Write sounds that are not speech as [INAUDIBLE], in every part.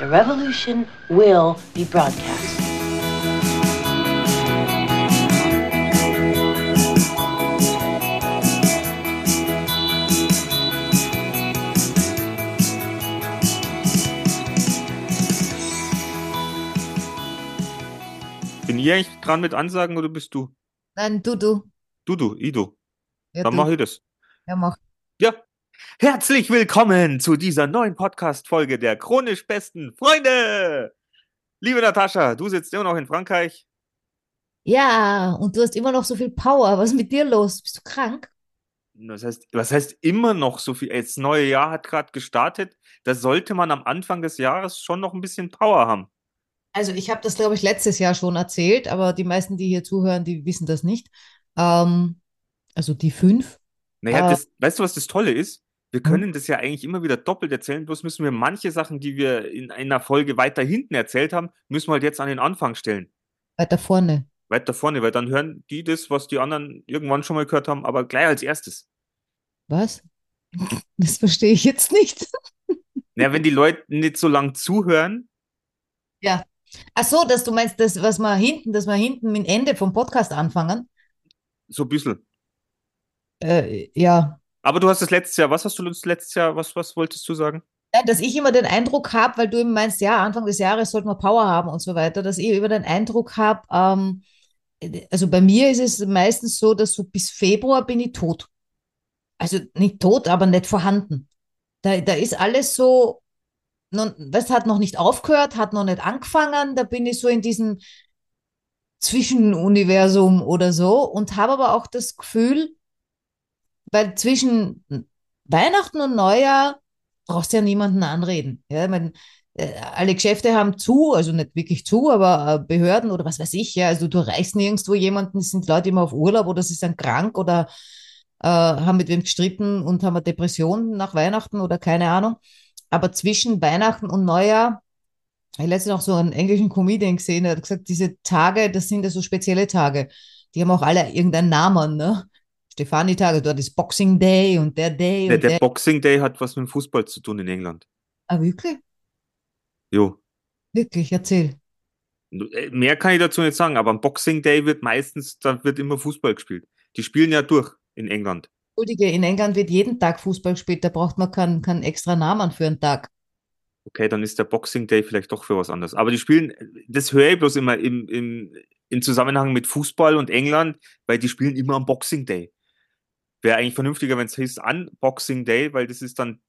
The revolution will be broadcast. Bin ich eigentlich dran mit Ansagen oder bist du? Nein, du, du. Du, du, Ido. Ja, Dann du. mache ich das. Ja, mach. Ja. Herzlich willkommen zu dieser neuen Podcast-Folge der chronisch besten Freunde. Liebe Natascha, du sitzt immer noch in Frankreich. Ja, und du hast immer noch so viel Power. Was ist mit dir los? Bist du krank? Das heißt, was heißt immer noch so viel? Das neue Jahr hat gerade gestartet. Da sollte man am Anfang des Jahres schon noch ein bisschen Power haben. Also ich habe das, glaube ich, letztes Jahr schon erzählt, aber die meisten, die hier zuhören, die wissen das nicht. Ähm, also die fünf. Naja, Äh, das, weißt du, was das Tolle ist? Wir Hm? können das ja eigentlich immer wieder doppelt erzählen, bloß müssen wir manche Sachen, die wir in einer Folge weiter hinten erzählt haben, müssen wir halt jetzt an den Anfang stellen. Weiter vorne. Weiter vorne, weil dann hören die das, was die anderen irgendwann schon mal gehört haben, aber gleich als erstes. Was? Das verstehe ich jetzt nicht. Naja, wenn die Leute nicht so lang zuhören, Ja. Ach so, dass du meinst, das, was wir hinten, dass wir hinten mit Ende vom Podcast anfangen? so ein bisschen. Äh, ja. Aber du hast das letztes Jahr, was hast du uns letztes Jahr, was, was wolltest du sagen? Nein, dass ich immer den Eindruck habe, weil du eben meinst, ja, Anfang des Jahres sollte man Power haben und so weiter, dass ich immer den Eindruck habe, ähm, also bei mir ist es meistens so, dass so bis Februar bin ich tot. Also nicht tot, aber nicht vorhanden. Da, da ist alles so, noch, das hat noch nicht aufgehört, hat noch nicht angefangen, da bin ich so in diesem Zwischenuniversum oder so und habe aber auch das Gefühl, weil zwischen Weihnachten und Neujahr brauchst du ja niemanden anreden. Ja, ich mein, äh, alle Geschäfte haben zu, also nicht wirklich zu, aber äh, Behörden oder was weiß ich, ja, also du erreichst nirgendwo jemanden, sind Leute immer auf Urlaub oder sie sind krank oder äh, haben mit wem gestritten und haben eine Depression nach Weihnachten oder keine Ahnung. Aber zwischen Weihnachten und Neujahr, ich letztens noch so einen englischen Comedian gesehen, der hat gesagt, diese Tage, das sind ja so spezielle Tage. Die haben auch alle irgendeinen Namen, ne? Stefani-Tage, dort ist Boxing Day und der Day Der, und der der. Boxing Day hat was mit Fußball zu tun in England. Ah, wirklich? Jo. Wirklich, erzähl. Äh, Mehr kann ich dazu nicht sagen, aber am Boxing Day wird meistens, da wird immer Fußball gespielt. Die spielen ja durch in England. Entschuldige, in England wird jeden Tag Fußball gespielt, da braucht man keinen, keinen extra Namen für einen Tag. Okay, dann ist der Boxing Day vielleicht doch für was anderes. Aber die spielen, das höre ich bloß immer im, im, im Zusammenhang mit Fußball und England, weil die spielen immer am Boxing Day. Wäre eigentlich vernünftiger, wenn es hieß Unboxing Day, weil das ist dann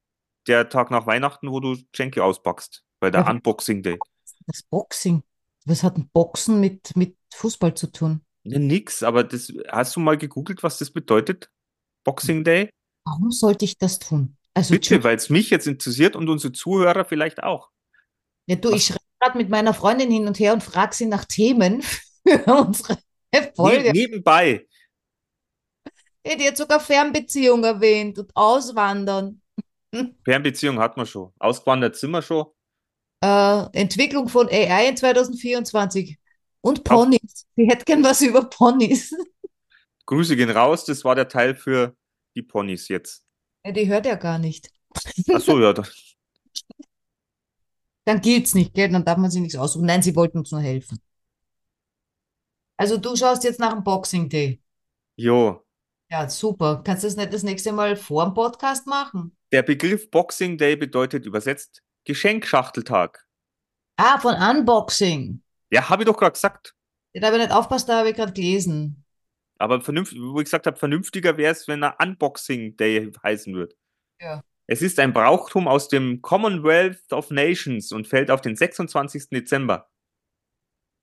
der Tag nach Weihnachten, wo du Schenke auspackst. Bei der Ja. Unboxing Day. Das Boxing. Was hat ein Boxen mit, mit Fußball zu tun? Ja, nix, aber das, hast du mal gegoogelt, was das bedeutet? Boxing Day? Warum sollte ich das tun? Also, Bitte, weil es mich jetzt interessiert und unsere Zuhörer vielleicht auch. ja, du, ich schreibe gerade mit meiner Freundin hin und her und frage sie nach Themen [LAUGHS] für unsere Folge. Ne nebenbei. Ja, die hat sogar Fernbeziehung erwähnt und Auswandern. [LAUGHS] Fernbeziehung hat man schon. Ausgewandert sind wir schon. Äh, Entwicklung von AI in 2024. Und Ponys. Sie hätte gern was über Ponys. [LAUGHS] Grüße gehen raus, das war der Teil für die Ponys jetzt. Ja, die hört ja gar nicht. Ach so, ja, da, Dann gilt's nicht, gell? Dann darf man sich nichts aussuchen. Nein, sie wollten uns nur helfen. Also du schaust jetzt nach dem Boxing Day. jo. Ja, super. Kannst du das nicht das nächste Mal vor dem Podcast machen? Der Begriff Boxing Day bedeutet übersetzt Geschenkschachteltag. Ah, von Unboxing. Ja, habe ich doch gerade gesagt. Da habe ich nicht aufpasst, da habe ich gerade gelesen. Aber vernünftig, wo ich gesagt habe, vernünftiger wäre es, wenn er Unboxing Day heißen würde. Ja. Es ist ein Brauchtum aus dem Commonwealth of Nations und fällt auf den 26. Dezember.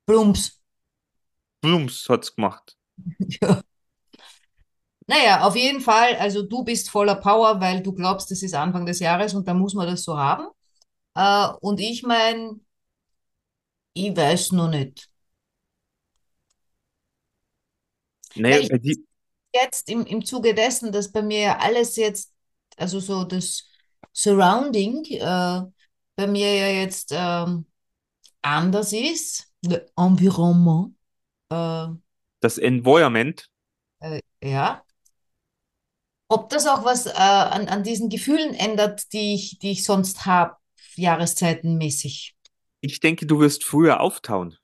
Plumps. Blums hat's gemacht. [LAUGHS] Ja. Naja, auf jeden Fall, also du bist voller Power, weil du glaubst, es ist Anfang des Jahres und da muss man das so haben. Äh, und ich meine, ich weiß noch nicht. Naja, Ja, ich- die, Jetzt im, im Zuge dessen, dass bei mir ja alles jetzt, also so das Surrounding, äh, bei mir ja jetzt ähm, anders ist, le Environnement, äh, das Environment, äh, ja. Ob das auch was äh, an, an diesen Gefühlen ändert, die ich, die ich sonst habe, jahreszeitenmäßig. Ich denke, du wirst früher auftauen,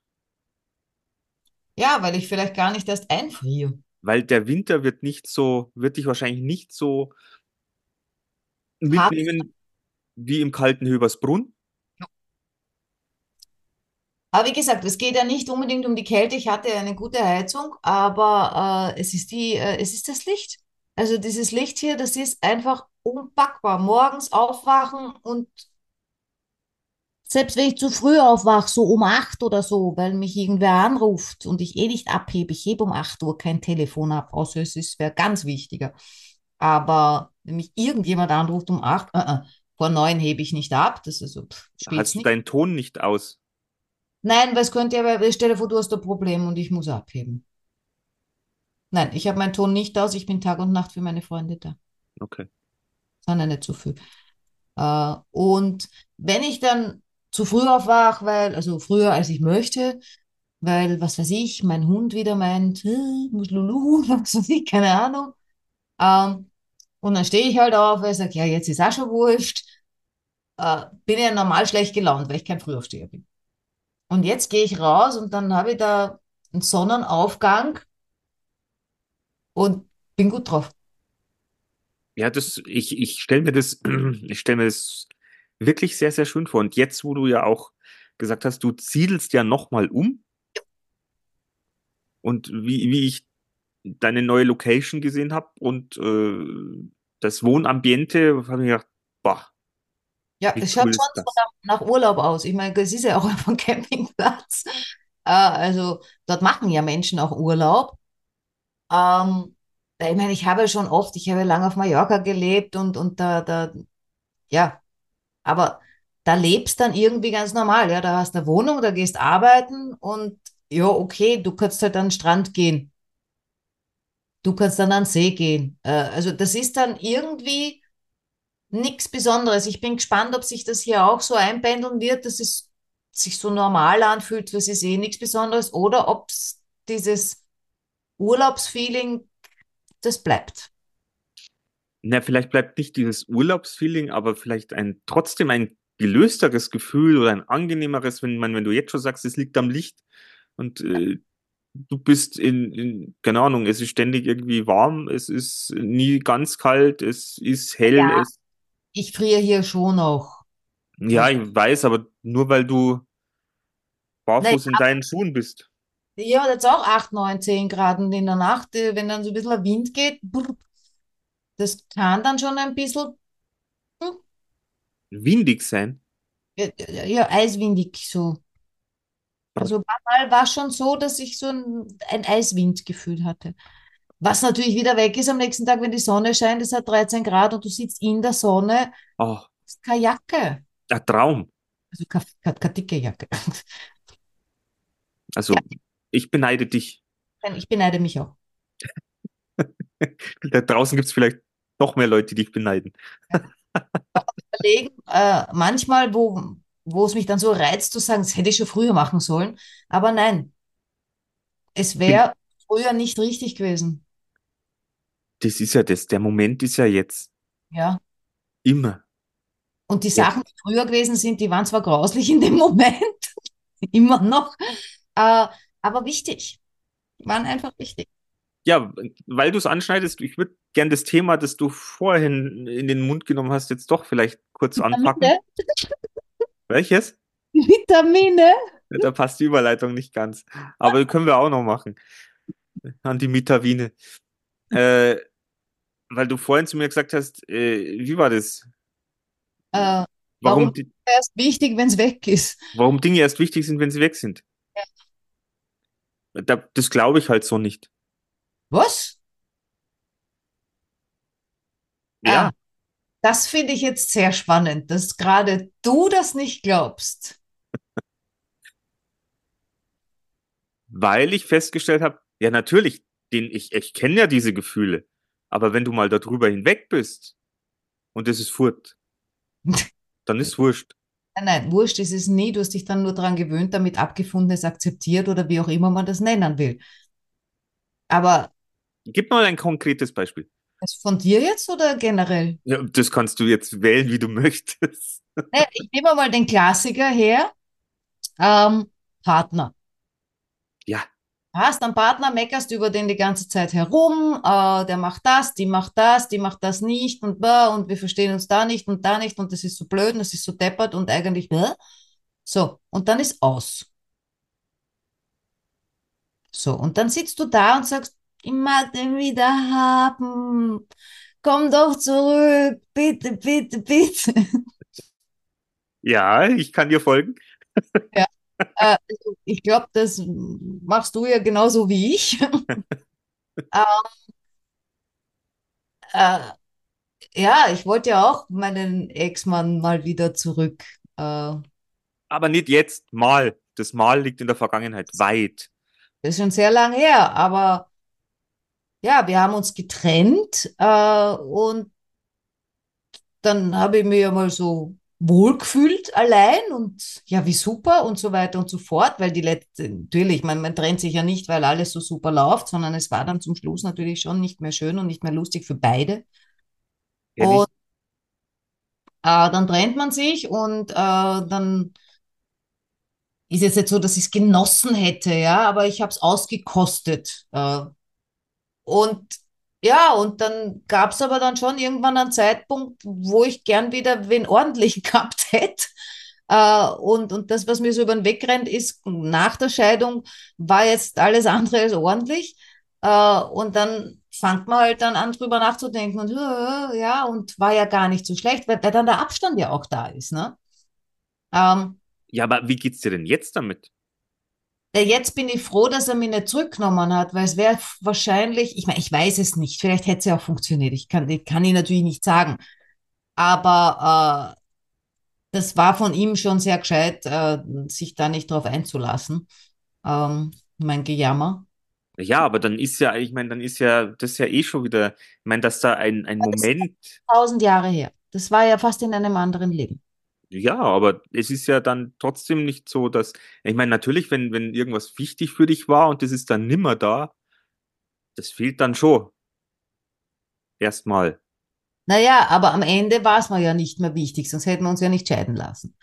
Ja, weil ich vielleicht gar nicht erst einfriere. weil der Winter wird nicht so, wird dich wahrscheinlich nicht so Hart. mitnehmen wie im kalten Höbersbrunn. Aber wie gesagt, es geht ja nicht unbedingt um die Kälte. Ich hatte eine gute Heizung, aber äh, es ist die, äh, es ist das Licht. Also dieses Licht hier, das ist einfach unpackbar. Morgens aufwachen und selbst wenn ich zu früh aufwache, so um acht oder so, weil mich irgendwer anruft und ich eh nicht abhebe, ich hebe um acht Uhr kein Telefon ab, außer es ist, wäre ganz wichtiger. Aber wenn mich irgendjemand anruft um acht, äh, äh, vor neun hebe ich nicht ab, das ist so, pff, Hast du deinen Ton nicht aus? Nein, weil es könnte ja, weil- stell dir vor, du hast ein Problem und ich muss abheben. Nein, ich habe meinen Ton nicht aus, ich bin Tag und Nacht für meine Freunde da. Okay. Sondern nicht zu viel. Äh, und wenn ich dann zu früh aufwache, weil, also früher als ich möchte, weil, was weiß ich, mein Hund wieder meint, muss Lulu, [LAUGHS] was weiß ich, keine Ahnung. Ähm, und dann stehe ich halt auf, weil ich sage, ja, jetzt ist auch schon wurscht. Äh, bin ja normal schlecht gelaunt, weil ich kein Frühaufsteher bin. Und jetzt gehe ich raus und dann habe ich da einen Sonnenaufgang und bin gut drauf. Ja, das, ich, ich stelle mir das, [CLEARS THROAT] ich stelle mir das wirklich sehr, sehr schön vor. Und jetzt, wo du ja auch gesagt hast, du siedelst ja nochmal um. Und wie, wie ich deine neue Location gesehen habe und äh, das Wohnambiente, habe ich gedacht, boah, Ja, es schaut cool schon nach, nach Urlaub aus. Ich meine, es ist ja auch [LAUGHS] einfach ein Campingplatz. Äh, also dort machen ja Menschen auch Urlaub. Ähm, ich meine, ich habe schon oft, ich habe lange auf Mallorca gelebt und, und da, da, ja, aber da lebst dann irgendwie ganz normal. Ja, da hast du eine Wohnung, da gehst arbeiten und ja, okay, du kannst halt an den Strand gehen. Du kannst dann an den See gehen. Äh, also das ist dann irgendwie nichts Besonderes. Ich bin gespannt, ob sich das hier auch so einpendeln wird, dass es sich so normal anfühlt, das ist eh nichts Besonderes, oder ob es dieses Urlaubsfeeling, das bleibt. na, vielleicht bleibt nicht dieses Urlaubsfeeling, aber vielleicht ein, trotzdem ein gelösteres Gefühl oder ein angenehmeres, wenn man, wenn du jetzt schon sagst, es liegt am Licht und äh, du bist in, in, keine Ahnung, es ist ständig irgendwie warm, es ist nie ganz kalt, es ist hell, Ja. es, Ich friere hier schon noch. ja, ich weiß, aber nur weil du barfuß Nein, in deinen Schuhen bist. Hier hat jetzt auch 8, 9, 10 Grad und in der Nacht, äh, wenn dann so ein bisschen Wind geht, das kann dann schon ein bisschen Windig sein. ja, ja, eiswindig so. Also mal war schon so, dass ich so ein, ein Eiswindgefühl hatte. Was natürlich wieder weg ist am nächsten Tag, wenn die Sonne scheint, es hat 13 Grad und du sitzt in der Sonne, Oh, hast keine Jacke. ein Traum. Also keine, keine, keine dicke Jacke. Also, ich beneide dich. Ich beneide mich auch. [LAUGHS] Da draußen gibt es vielleicht noch mehr Leute, die dich beneiden. [LAUGHS] Überlegen, äh, manchmal, wo, wo es mich dann so reizt, zu sagen, das hätte ich schon früher machen sollen. Aber nein, es wäre früher nicht richtig gewesen. Das ist ja das. Der Moment ist ja jetzt Ja. immer. Und die. Sachen, die früher gewesen sind, die waren zwar grauslich in dem [LAUGHS] Moment, immer noch, äh, aber wichtig. Waren einfach wichtig. Ja, weil du es anschneidest, ich würde gern das Thema, das du vorhin in den Mund genommen hast, jetzt doch vielleicht kurz anpacken. Vitamine? [LAUGHS] Welches? Vitamine? Da passt die Überleitung nicht ganz. Aber können wir auch noch machen. An die Vitamine. Äh, weil du vorhin zu mir gesagt hast, äh, wie war das? Äh, Warum, Warum? die, erst wichtig, wenn es weg ist. warum Dinge erst wichtig sind, wenn sie weg sind. Da, das glaube ich halt so nicht. Was? Ja, Ah, das finde ich jetzt sehr spannend, dass gerade du das nicht glaubst. [LAUGHS] weil ich festgestellt habe, ja natürlich, den, ich, ich kenne ja diese Gefühle, aber wenn du mal darüber hinweg bist und es ist furt, [LAUGHS] dann ist wurscht. Nein, nein, wurscht ist es nie. Du hast dich dann nur daran gewöhnt, damit abgefunden, es akzeptiert oder wie auch immer man das nennen will. Aber Gib mal ein konkretes Beispiel. das von dir jetzt oder generell? Ja, das kannst du jetzt wählen, wie du möchtest. Naja, ich nehme mal den Klassiker her. ähm, Partner. Hast einen Partner, meckerst über den die ganze Zeit herum, äh, der macht das, die macht das, die macht das nicht und blah, und wir verstehen uns da nicht und da nicht und das ist so blöd und das ist so deppert und eigentlich blah. So, und dann ist aus. So, und dann sitzt du da und sagst, ich mag den wieder haben. Komm doch zurück, bitte, bitte, bitte. Ja, ich kann dir folgen. Ja. Äh, also ich glaube, das machst du ja genauso wie ich. [LAUGHS] ähm, äh, ja, ich wollte ja auch meinen Ex-Mann mal wieder zurück. Äh, Aber nicht jetzt, mal. Das Mal liegt in der Vergangenheit weit. das ist schon sehr lang her, aber ja, wir haben uns getrennt äh, und dann habe ich mich ja mal so wohlgefühlt allein und ja, wie super und so weiter und so fort, weil die letzte, natürlich, man, man trennt sich ja nicht, weil alles so super läuft, sondern es war dann zum Schluss natürlich schon nicht mehr schön und nicht mehr lustig für beide. Ehrlich? Und äh, dann trennt man sich und äh, dann ist es jetzt so, dass ich es genossen hätte, ja, aber ich habe es ausgekostet. Äh, und ja, und dann gab es aber dann schon irgendwann einen Zeitpunkt, wo ich gern wieder wen ordentlich [LAUGHS] gehabt hätte. Äh, und, und das, was mir so über den Weg rennt, ist nach der Scheidung war jetzt alles andere als ordentlich. Äh, und dann fängt man halt dann an, drüber nachzudenken und äh, ja, und war ja gar nicht so schlecht, weil, weil dann der Abstand ja auch da ist, ne? Ähm, Ja, aber wie geht's dir denn jetzt damit? Jetzt bin ich froh, dass er mich nicht zurückgenommen hat, weil es wäre wahrscheinlich, ich meine, ich weiß es nicht, vielleicht hätte es ja auch funktioniert, ich kann, ich kann ich natürlich nicht sagen, aber äh, das war von ihm schon sehr gescheit, äh, sich da nicht drauf einzulassen, ähm, mein Gejammer. Ja, aber dann ist ja, ich meine, dann ist ja das ja eh schon wieder, ich meine, dass da ein, ein ist Moment, tausend Jahre her. Das war ja fast in einem anderen Leben. Ja, aber es ist ja dann trotzdem nicht so, dass, ich meine, natürlich, wenn, wenn irgendwas wichtig für dich war und das ist dann nimmer da, das fehlt dann schon. Erstmal. Naja, aber am Ende war es mir ja nicht mehr wichtig, sonst hätten wir uns ja nicht scheiden lassen.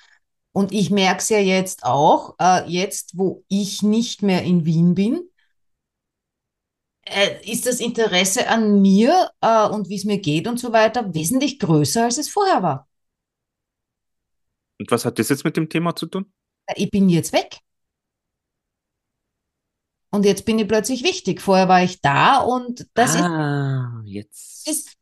Und ich merke es ja jetzt auch, äh, jetzt, wo ich nicht mehr in Wien bin, äh, ist das Interesse an mir äh, und wie es mir geht und so weiter wesentlich größer, als es vorher war. Und was hat das jetzt mit dem Thema zu tun? Ich bin jetzt weg und jetzt bin ich plötzlich wichtig. Vorher war ich da und das ist, Ah, jetzt. ist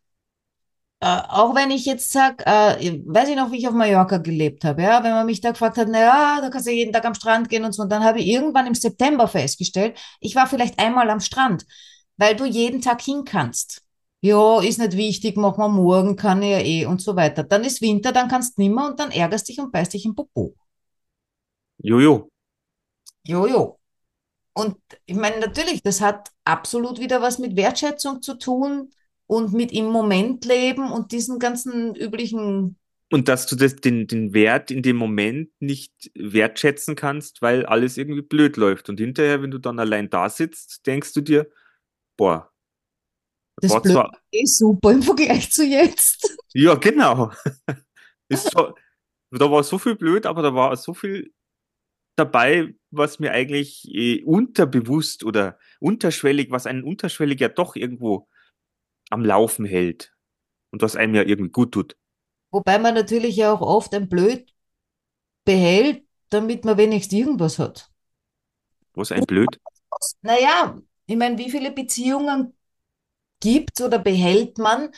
äh, auch wenn ich jetzt sage, äh, weiß ich noch, wie ich auf Mallorca gelebt habe, ja, wenn man mich da gefragt hat, na ja, da kannst du jeden Tag am Strand gehen und so, und dann habe ich irgendwann im September festgestellt, ich war vielleicht einmal am Strand, weil du jeden Tag hin kannst. Ja, ist nicht wichtig, machen wir morgen, kann ich ja eh und so weiter. Dann ist Winter, dann kannst du nimmer und dann ärgerst dich und beißt dich im Popo. Jojo. Jojo. Und ich meine, natürlich, das hat absolut wieder was mit Wertschätzung zu tun und mit im Moment leben und diesen ganzen üblichen Und dass du das, den, den Wert in dem Moment nicht wertschätzen kannst, weil alles irgendwie blöd läuft. Und hinterher, wenn du dann allein da sitzt, denkst du dir, boah, Das war zwar, ist super im Vergleich zu jetzt. [LAUGHS] ja, genau. [LAUGHS] So, da war so viel blöd, aber da war so viel dabei, was mir eigentlich eh, unterbewusst oder unterschwellig, was einen unterschwellig ja doch irgendwo am Laufen hält. Und was einem ja irgendwie gut tut. Wobei man natürlich ja auch oft ein Blöd behält, damit man wenigstens irgendwas hat. Was ein blöd. Naja, ich meine, wie viele Beziehungen gibt oder behält man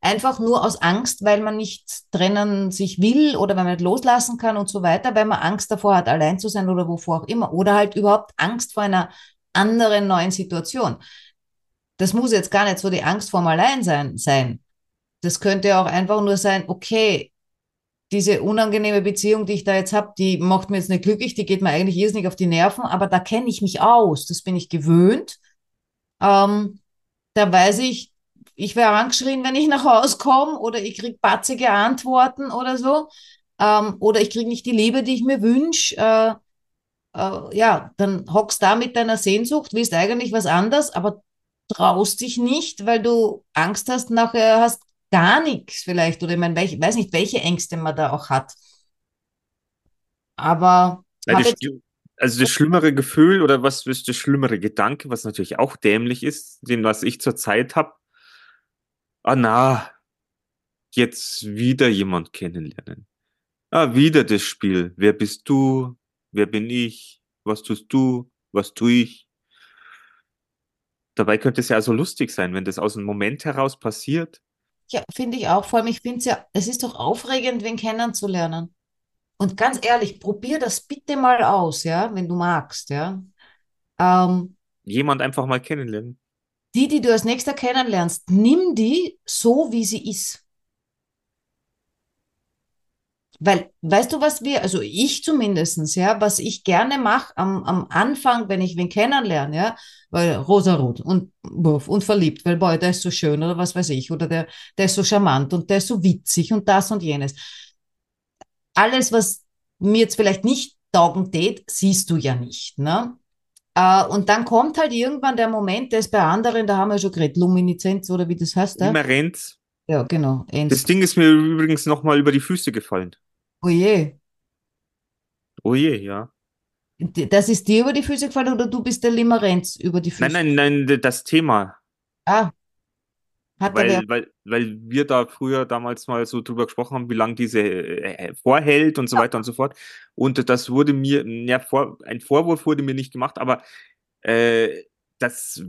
einfach nur aus Angst, weil man nicht trennen sich will oder weil man nicht loslassen kann und so weiter, weil man Angst davor hat, allein zu sein oder wovor auch immer. Oder halt überhaupt Angst vor einer anderen neuen Situation. Das muss jetzt gar nicht so die Angst vorm Alleinsein sein. Das könnte auch einfach nur sein, okay, diese unangenehme Beziehung, die ich da jetzt habe, die macht mir jetzt nicht glücklich, die geht mir eigentlich irrsinnig auf die Nerven, aber da kenne ich mich aus, das bin ich gewöhnt. Ähm, da weiß ich, ich werde angeschrien, wenn ich nach Hause komme oder ich kriege batzige Antworten oder so. Ähm, oder ich kriege nicht die Liebe, die ich mir wünsche. Äh, äh, ja, dann hockst da mit deiner Sehnsucht, willst eigentlich was anderes, aber traust dich nicht, weil du Angst hast, nachher hast gar nichts vielleicht. Oder ich meine, ich weiß nicht, welche Ängste man da auch hat. Aber Ja, also das schlimmere Gefühl oder was ist das schlimmere Gedanke, was natürlich auch dämlich ist, den was ich zurzeit habe. Ah na, jetzt wieder jemand kennenlernen. Ah, wieder das Spiel. Wer bist du? Wer bin ich? Was tust du? Was tue ich? Dabei könnte es ja also lustig sein, wenn das aus einem Moment heraus passiert. ja, finde ich auch, vor allem, ich finde es ja, es ist doch aufregend, wen kennenzulernen. Und ganz ehrlich, probier das bitte mal aus, ja, wenn du magst, ja. Ähm, Jemand einfach mal kennenlernen. die, die du als nächster kennenlernst, nimm die so, wie sie ist. Weil, weißt du, was wir, also ich zumindestens, ja, was ich gerne mache am, am Anfang, wenn ich wen kennenlerne, ja, weil rosarot und, buff und verliebt, weil, boy, der ist so schön oder was weiß ich, oder der, der ist so charmant und der ist so witzig und das und jenes. Alles, was mir jetzt vielleicht nicht taugen tät, siehst du ja nicht, ne? Äh, und dann kommt halt irgendwann der Moment, der ist bei anderen, da haben wir schon geredet, Lumineszenz oder wie das heißt, ja? Immer rennt. Ja, genau. Das Ends. Ding ist mir übrigens nochmal über die Füße gefallen. Oh je. Oh je, ja. Das ist dir über die Füße gefallen oder du bist der Limerenz über die Füße? Nein, nein, nein, das Thema. Ah, hat. Weil, weil, weil wir da früher damals mal so drüber gesprochen haben, wie lange diese äh, vorhält und so weiter und so fort. Und das wurde mir, ja, vor, ein Vorwurf wurde mir nicht gemacht, aber äh, das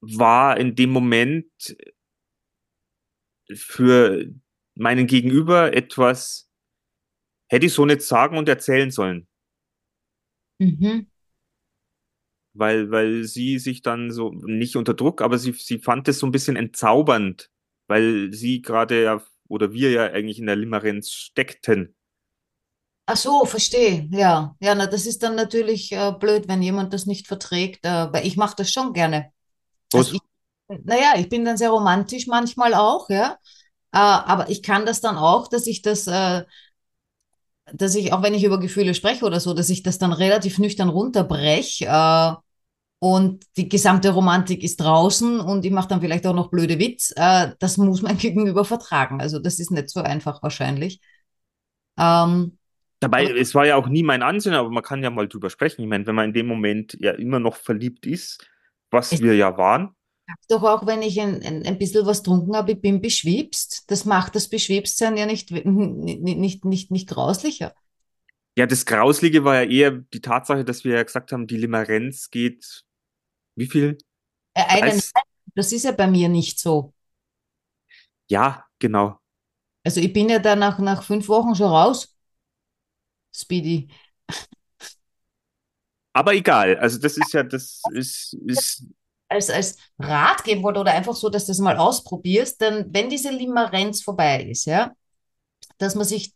war in dem Moment für meinen Gegenüber etwas, hätte ich so nicht sagen und erzählen sollen. Mhm. Weil, weil sie sich dann so, nicht unter Druck, aber sie, sie fand es so ein bisschen entzaubernd, weil sie gerade ja, oder wir ja eigentlich in der Limerenz steckten. Ach so, verstehe. Ja, ja, na, das ist dann natürlich äh, blöd, wenn jemand das nicht verträgt, äh, weil ich mache das schon gerne. Also ich, naja, ich bin dann sehr romantisch manchmal auch, ja. Äh, aber ich kann das dann auch, dass ich das, äh, dass ich, auch wenn ich über Gefühle spreche oder so, dass ich das dann relativ nüchtern runterbreche, äh, und die gesamte Romantik ist draußen und ich mache dann vielleicht auch noch blöde Witz. Äh, das muss mein [LAUGHS] Gegenüber vertragen. Also das ist nicht so einfach wahrscheinlich. Ähm, Dabei, aber es war ja auch nie mein Ansinnen, aber man kann ja mal drüber sprechen. Ich meine, wenn man in dem Moment ja immer noch verliebt ist, was wir ja waren, doch auch, wenn ich ein, ein, ein bisschen was getrunken habe, ich bin beschwipst. Das macht das Beschwipstsein ja nicht, nicht, nicht, nicht, nicht grauslicher. ja, das Grauslige war ja eher die Tatsache, dass wir ja gesagt haben, die Limerenz geht, wie viel? Äh, einen, das ist ja bei mir nicht so. Ja, genau. Also ich bin ja da nach, nach fünf Wochen schon raus, Speedy. Aber egal, also das ist ja, das ist, ist, als, als Rat geben wollte oder einfach so, dass du das mal ausprobierst, dann, wenn diese Limerenz vorbei ist, ja, dass man sich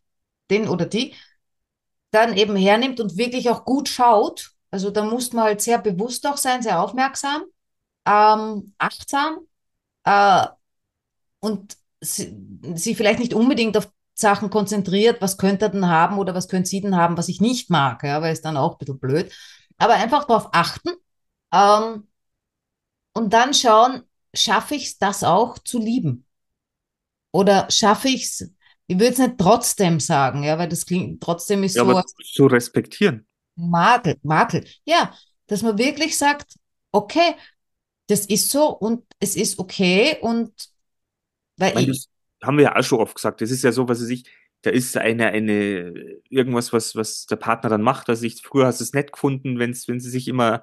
den oder die dann eben hernimmt und wirklich auch gut schaut. Also da muss man halt sehr bewusst auch sein, sehr aufmerksam, ähm, achtsam äh, und sie, sie vielleicht nicht unbedingt auf Sachen konzentriert, was könnte er denn haben oder was könnte sie denn haben, was ich nicht mag, ja, weil es dann auch ein bisschen blöd. Aber einfach darauf achten, ähm, und dann schauen, schaffe ich es, das auch zu lieben? Oder schaffe ich es, ich würde es nicht trotzdem sagen, ja, weil das klingt, trotzdem ist ja, so aber zu respektieren. Makel, Makel. Ja, dass man wirklich sagt, okay, das ist so und es ist okay und weil Ich meine, ich, das haben wir ja auch schon oft gesagt. Das ist ja so, was weiß ich, da ist eine, eine, irgendwas, was, was der Partner dann macht. Also ich, früher hast du es nett gefunden, wenn's, wenn sie sich immer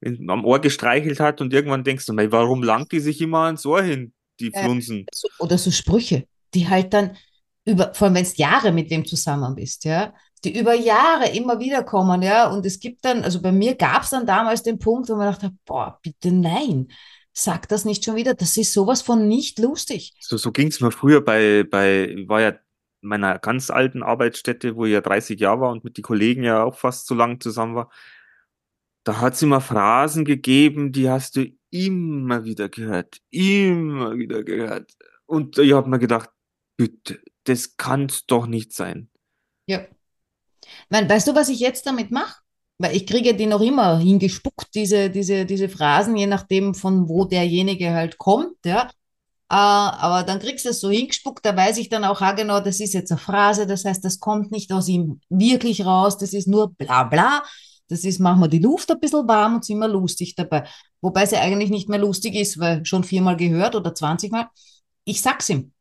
in, am Ohr gestreichelt hat und irgendwann denkst du, mei, warum langt die sich immer ans Ohr hin, die äh, Flunsen? so, oder so Sprüche, die halt dann über, vor allem wenn es Jahre mit wem zusammen bist, ja, die über Jahre immer wieder kommen, ja, und es gibt dann, also bei mir gab es dann damals den Punkt, wo man dachte, boah, bitte nein, sag das nicht schon wieder, das ist sowas von nicht lustig. So, so ging es mir früher bei, bei, war ja in meiner ganz alten Arbeitsstätte, wo ich ja 30 Jahre war und mit den Kollegen ja auch fast so lang zusammen war. Da hat es immer Phrasen gegeben, die hast du immer wieder gehört, immer wieder gehört. Und ich habe mir gedacht, bitte, das kann's doch nicht sein. Ja. Weißt du, was ich jetzt damit mache? Weil ich kriege die noch immer hingespuckt, diese, diese, diese Phrasen, je nachdem, von wo derjenige halt kommt, ja. Äh, aber dann kriegst du es so hingespuckt, da weiß ich dann auch, ah, genau, das ist jetzt eine Phrase, das heißt, das kommt nicht aus ihm wirklich raus, das ist nur bla bla. Das ist, machen wir die Luft ein bisschen warm und sind wir lustig dabei. Wobei sie eigentlich nicht mehr lustig ist, weil schon viermal gehört oder 20 Mal. Ich sag's ihm.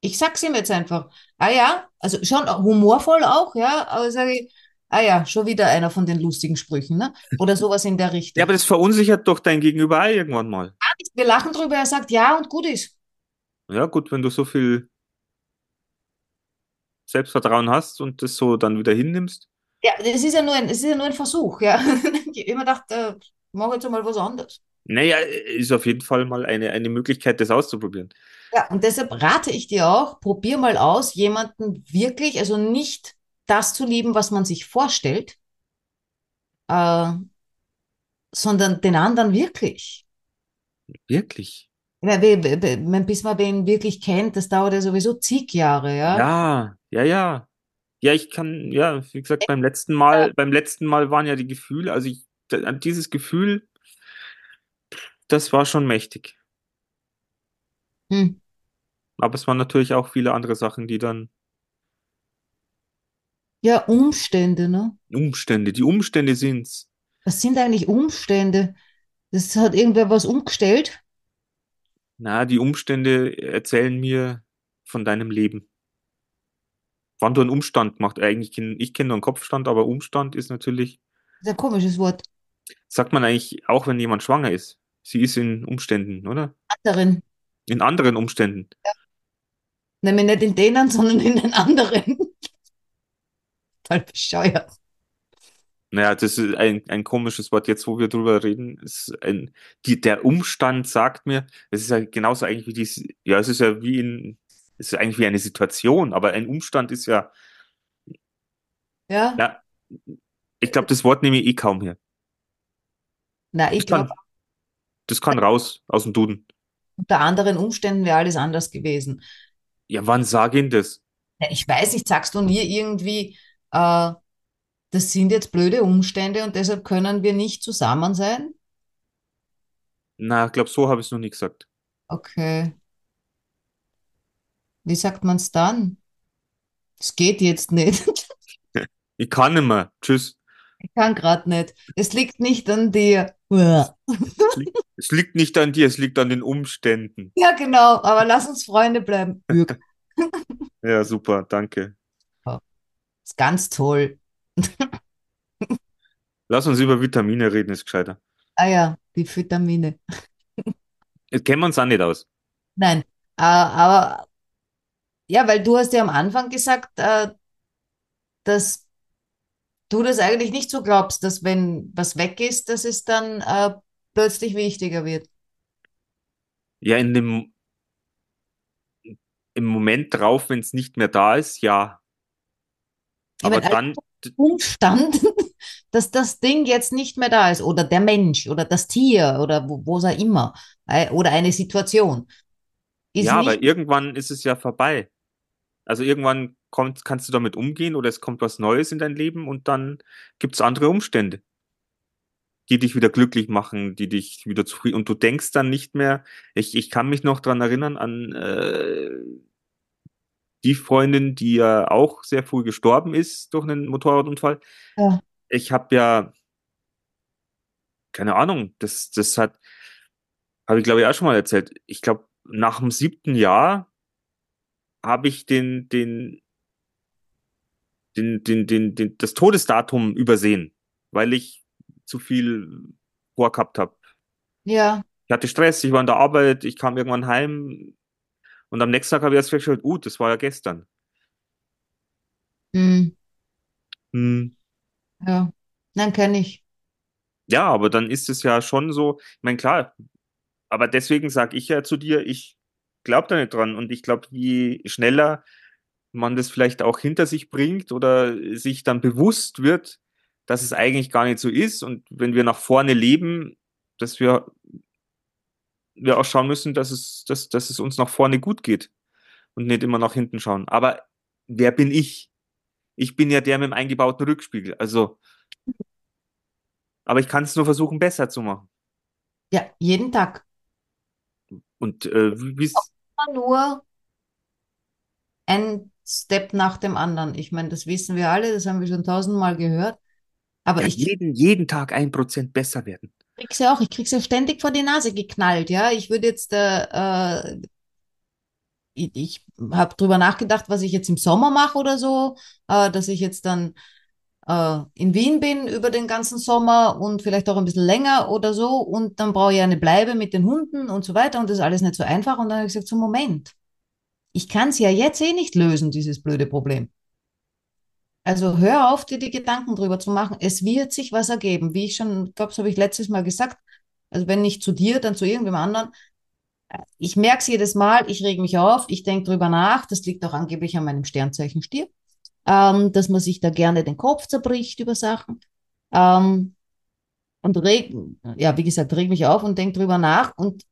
Ich sag's ihm jetzt einfach. Ah ja, also schon humorvoll auch, ja, aber sage ich, ah ja, schon wieder einer von den lustigen Sprüchen, ne? Oder sowas in der Richtung. Ja, aber das verunsichert doch dein Gegenüber auch irgendwann mal. Wir lachen drüber, er sagt ja und gut ist. Ja, gut, wenn du so viel Selbstvertrauen hast und das so dann wieder hinnimmst. Ja, das ist ja nur ein, das ist ja nur ein Versuch, ja. [LAUGHS] Ich hab immer gedacht, äh, mach jetzt mal was anderes. Naja, ist auf jeden Fall mal eine, eine Möglichkeit, das auszuprobieren. Ja, und deshalb rate ich dir auch, probier mal aus, jemanden wirklich, also nicht das zu lieben, was man sich vorstellt, äh, sondern den anderen wirklich. Wirklich? Ja, bis man wen wirklich kennt, das dauert ja sowieso zig Jahre, ja. Ja, ja, ja. Ja, ich kann, ja, wie gesagt, beim letzten Mal, beim letzten Mal waren ja die Gefühle, also ich, dieses Gefühl, das war schon mächtig. Hm. Aber es waren natürlich auch viele andere Sachen, die dann, Ja, Umstände, ne? Umstände, die Umstände sind's. Was sind eigentlich Umstände? Das hat irgendwer was umgestellt? Na, die Umstände erzählen mir von deinem Leben. Wann du einen Umstand machst, eigentlich, kenn- ich kenne nur einen Kopfstand, aber Umstand ist natürlich, Das ist ein komisches Wort. sagt man eigentlich auch, wenn jemand schwanger ist. Sie ist in Umständen, oder? Anderen. In anderen Umständen. Nämlich nicht in denen, sondern in den anderen. [LAUGHS] Total bescheuert. Naja, das ist ein, ein komisches Wort. Jetzt, wo wir drüber reden, ist ein, die, der Umstand sagt mir, es ist ja genauso eigentlich wie dies, ja, es ist ja wie in, ist eigentlich wie eine Situation, aber ein Umstand ist ja, Ja? ja, ich glaube, das Wort nehme ich eh kaum her. Na, ich glaube, das kann raus aus dem Duden. unter anderen Umständen wäre alles anders gewesen. Ja, wann sage ich das? Ja, ich weiß nicht, sagst du mir irgendwie, äh, das sind jetzt blöde Umstände und deshalb können wir nicht zusammen sein? Na, ich glaube, so habe ich es noch nie gesagt. Okay. Wie sagt man es dann? Es geht jetzt nicht. [LAUGHS] Ich kann nicht mehr. Tschüss. Ich kann gerade nicht. Es liegt nicht an dir. Ja, [LAUGHS] Es liegt, es liegt nicht an dir, es liegt an den Umständen. genau, aber lass uns Freunde bleiben. [LAUGHS] Ja, super, danke. ist ganz toll. Lass uns über Vitamine reden, ist gescheiter. Ah ja, die Vitamine. Jetzt kennen wir uns auch nicht aus. Nein, äh, aber ja, weil du hast ja am Anfang gesagt, äh, dass du das eigentlich nicht so glaubst, dass wenn was weg ist, dass es dann äh, plötzlich wichtiger wird. Ja, in dem, im Moment drauf, wenn es nicht mehr da ist, ja. Ich Aber meine, dann, Umstand, [LAUGHS] dass das Ding jetzt nicht mehr da ist oder der Mensch oder das Tier oder wo, wo auch immer oder eine Situation ja, aber irgendwann ist es ja vorbei. Also irgendwann kommt, kannst du damit umgehen oder es kommt was Neues in dein Leben und dann gibt's andere Umstände, die dich wieder glücklich machen, die dich wieder zufrieden und du denkst dann nicht mehr, ich, ich kann mich noch dran erinnern an äh, die Freundin, die ja auch sehr früh gestorben ist durch einen Motorradunfall. Ja. Ich habe ja keine Ahnung, das, das hat, habe ich glaube ich auch schon mal erzählt. Ich glaube, nach dem siebten Jahr habe ich den, den, den, den, den, den, das Todesdatum übersehen, weil ich zu viel vorgehabt habe. ja, Ich hatte Stress, ich war in der Arbeit, ich kam irgendwann heim und am nächsten Tag habe ich erst festgestellt, uh, das war ja gestern. hm, Hm. ja, nein, kenne ich. Ja, aber dann ist es ja schon so, ich meine, klar, aber deswegen sage ich ja zu dir, ich glaube da nicht dran und ich glaube, je schneller man das vielleicht auch hinter sich bringt oder sich dann bewusst wird, dass es eigentlich gar nicht so ist und wenn wir nach vorne leben, dass wir, wir auch schauen müssen, dass es, dass, dass es uns nach vorne gut geht und nicht immer nach hinten schauen. Aber wer bin ich? Ich bin ja der mit dem eingebauten Rückspiegel. Also, aber ich kann es nur versuchen, besser zu machen. Ja, jeden Tag. Und äh, wie wie's- immer nur ein Step nach dem anderen. Ich meine, das wissen wir alle, das haben wir schon tausendmal gehört. Aber ja, ich jeden, jeden Tag ein Prozent besser werden. krieg's ja auch, ich krieg's ja ständig vor die Nase geknallt, ja. Ich würde jetzt, äh, äh, ich, ich habe drüber nachgedacht, was ich jetzt im Sommer mache oder so, äh, dass ich jetzt dann äh, in Wien bin über den ganzen Sommer und vielleicht auch ein bisschen länger oder so und dann brauche ich eine Bleibe mit den Hunden und so weiter und das ist alles nicht so einfach und dann habe ich gesagt, so Moment, ich kann es ja jetzt eh nicht lösen, dieses blöde Problem. Also hör auf, dir die Gedanken drüber zu machen. Es wird sich was ergeben. Wie ich schon, glaube, das habe ich letztes Mal gesagt. Also wenn nicht zu dir, dann zu irgendwem anderen. Ich merke es jedes Mal, ich rege mich auf, ich denke drüber nach. Das liegt auch angeblich an meinem Sternzeichen Stier, ähm, dass man sich da gerne den Kopf zerbricht über Sachen. Ähm, und reg, ja, wie gesagt, reg mich auf und denke drüber nach. Und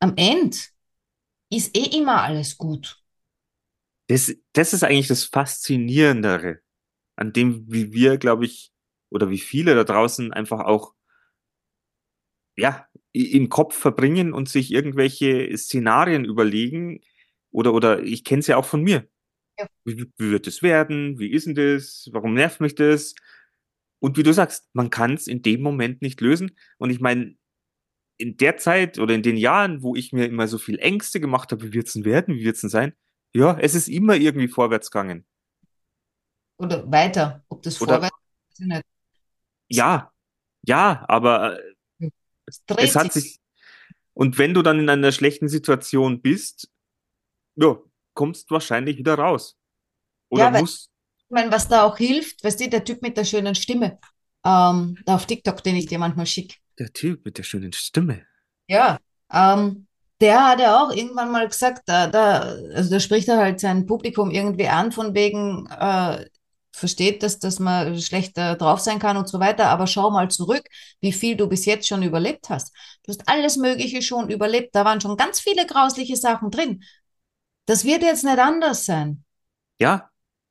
am Ende ist eh immer alles gut. Das, das ist eigentlich das Faszinierendere, an dem, wie wir, glaube ich, oder wie viele da draußen einfach auch, ja, im Kopf verbringen und sich irgendwelche Szenarien überlegen. Oder, oder ich kenne es ja auch von mir. Ja. Wie, wie wird es werden? Wie ist denn das? Warum nervt mich das? Und wie du sagst, man kann es in dem Moment nicht lösen. Und ich meine, in der Zeit oder in den Jahren, wo ich mir immer so viel Ängste gemacht habe, wie wird's denn werden? Wie wird's denn sein? Ja, es ist immer irgendwie vorwärts gegangen. Oder weiter. Ob das Oder- vorwärts ich nicht. Ja, ja, aber äh, Es es hat sich. sich, und wenn du dann in einer schlechten Situation bist, ja, kommst wahrscheinlich wieder raus. Oder Ja, musst, Ich meine, was da auch hilft, weißt du, der Typ mit der schönen Stimme, ähm, da auf TikTok, den ich dir manchmal schicke. der Typ mit der schönen Stimme. Ja, ähm, der hat ja auch irgendwann mal gesagt, da, da, also da spricht er halt sein Publikum irgendwie an, von wegen, äh, versteht, dass, dass man schlechter drauf sein kann und so weiter, aber schau mal zurück, wie viel du bis jetzt schon überlebt hast. Du hast alles Mögliche schon überlebt, da waren schon ganz viele grausliche Sachen drin. Das wird jetzt nicht anders sein. Ja,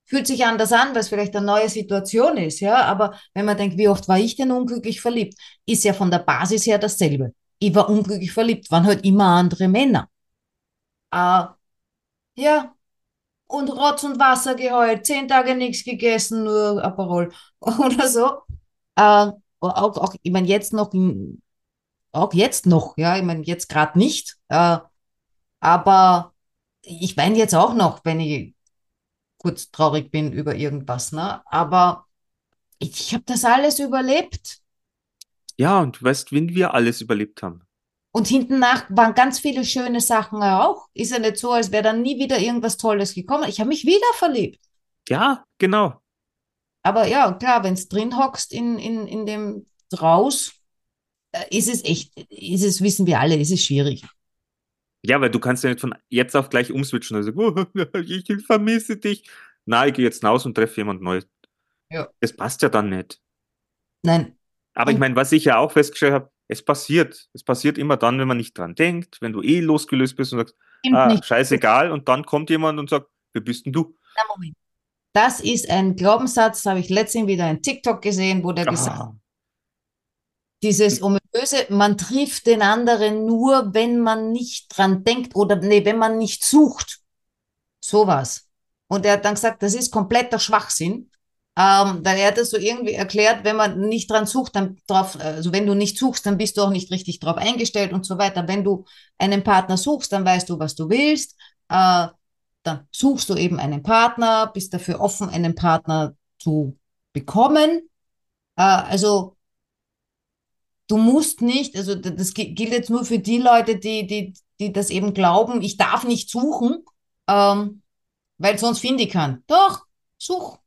fühlt sich anders an, weil es vielleicht eine neue Situation ist, ja. Aber wenn man denkt, wie oft war ich denn unglücklich verliebt, ist ja von der Basis her dasselbe. Ich war unglücklich verliebt, waren halt immer andere Männer. Äh, ja, und Rotz und Wasser geheult, zehn Tage nichts gegessen, nur Aperol [LAUGHS] oder so. Äh, auch, auch, ich meine, jetzt noch, auch jetzt noch, ja, ich meine, jetzt gerade nicht. Äh, aber ich weine jetzt auch noch, wenn ich kurz traurig bin über irgendwas, ne? Aber ich, habe das alles überlebt. ja, und du weißt, wenn wir alles überlebt haben. Und hinten nach waren ganz viele schöne Sachen auch. Ist ja nicht so, als wäre dann nie wieder irgendwas Tolles gekommen. Ich habe mich wieder verliebt. Ja, genau. Aber ja, klar, wenn es drin hockst in, in, in dem Draus, äh, ist es echt, ist es, wissen wir alle, ist es schwierig. Ja, weil du kannst ja nicht von jetzt auf gleich umswitchen und sagen, oh, ich vermisse dich. Na, ich gehe jetzt raus und treffe jemand Neues. Ja. Es passt ja dann nicht. Nein, Aber ich meine, was ich ja auch festgestellt habe, es passiert. Es passiert immer dann, wenn man nicht dran denkt, wenn du eh losgelöst bist und sagst, ah, nicht. scheißegal, und dann kommt jemand und sagt, wer bist denn du? Na, Moment. Das ist ein Glaubenssatz, habe ich letztens wieder ein TikTok gesehen, wo der gesagt Ah, Dieses ominöse, man trifft den anderen nur, wenn man nicht dran denkt oder nee, wenn man nicht sucht. Sowas. Und er hat dann gesagt, das ist kompletter Schwachsinn. Ähm, weil er hat das so irgendwie erklärt, wenn man nicht dran sucht, dann drauf, also wenn du nicht suchst, dann bist du auch nicht richtig drauf eingestellt und so weiter. Wenn du einen Partner suchst, dann weißt du, was du willst. Äh, dann suchst du eben einen Partner, bist dafür offen, einen Partner zu bekommen. Äh, also du musst nicht, also das gi- gilt jetzt nur für die Leute, die, die, die das eben glauben, ich darf nicht suchen, ähm, weil sonst finde ich kann. Doch, such.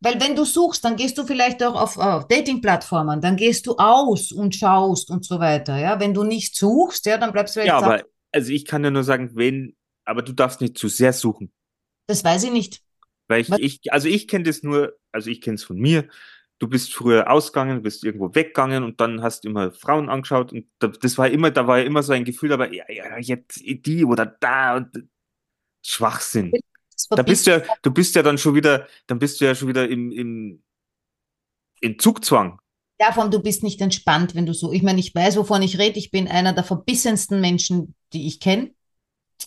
Weil wenn du suchst, dann gehst du vielleicht auch auf, auf Dating-Plattformen, dann gehst du aus und schaust und so weiter. Ja, wenn du nicht suchst, ja, dann bleibst du ja, sagen, aber also ich kann ja nur sagen, wenn, aber du darfst nicht zu sehr suchen. das weiß ich nicht. Weil ich, ich also ich kenne das nur, also ich kenne es von mir. Du bist früher ausgegangen, bist irgendwo weggegangen und dann hast du immer Frauen angeschaut und da, das war immer, da war ja immer so ein Gefühl, aber ja, ja, jetzt die oder da und Schwachsinn. Da bist du ja, du bist ja dann schon wieder, dann bist du ja schon wieder im, im, in Zugzwang. Ja, vor allem, du bist nicht entspannt, wenn du so. Ich meine, ich weiß, wovon ich rede. Ich bin einer der verbissensten Menschen, die ich kenne.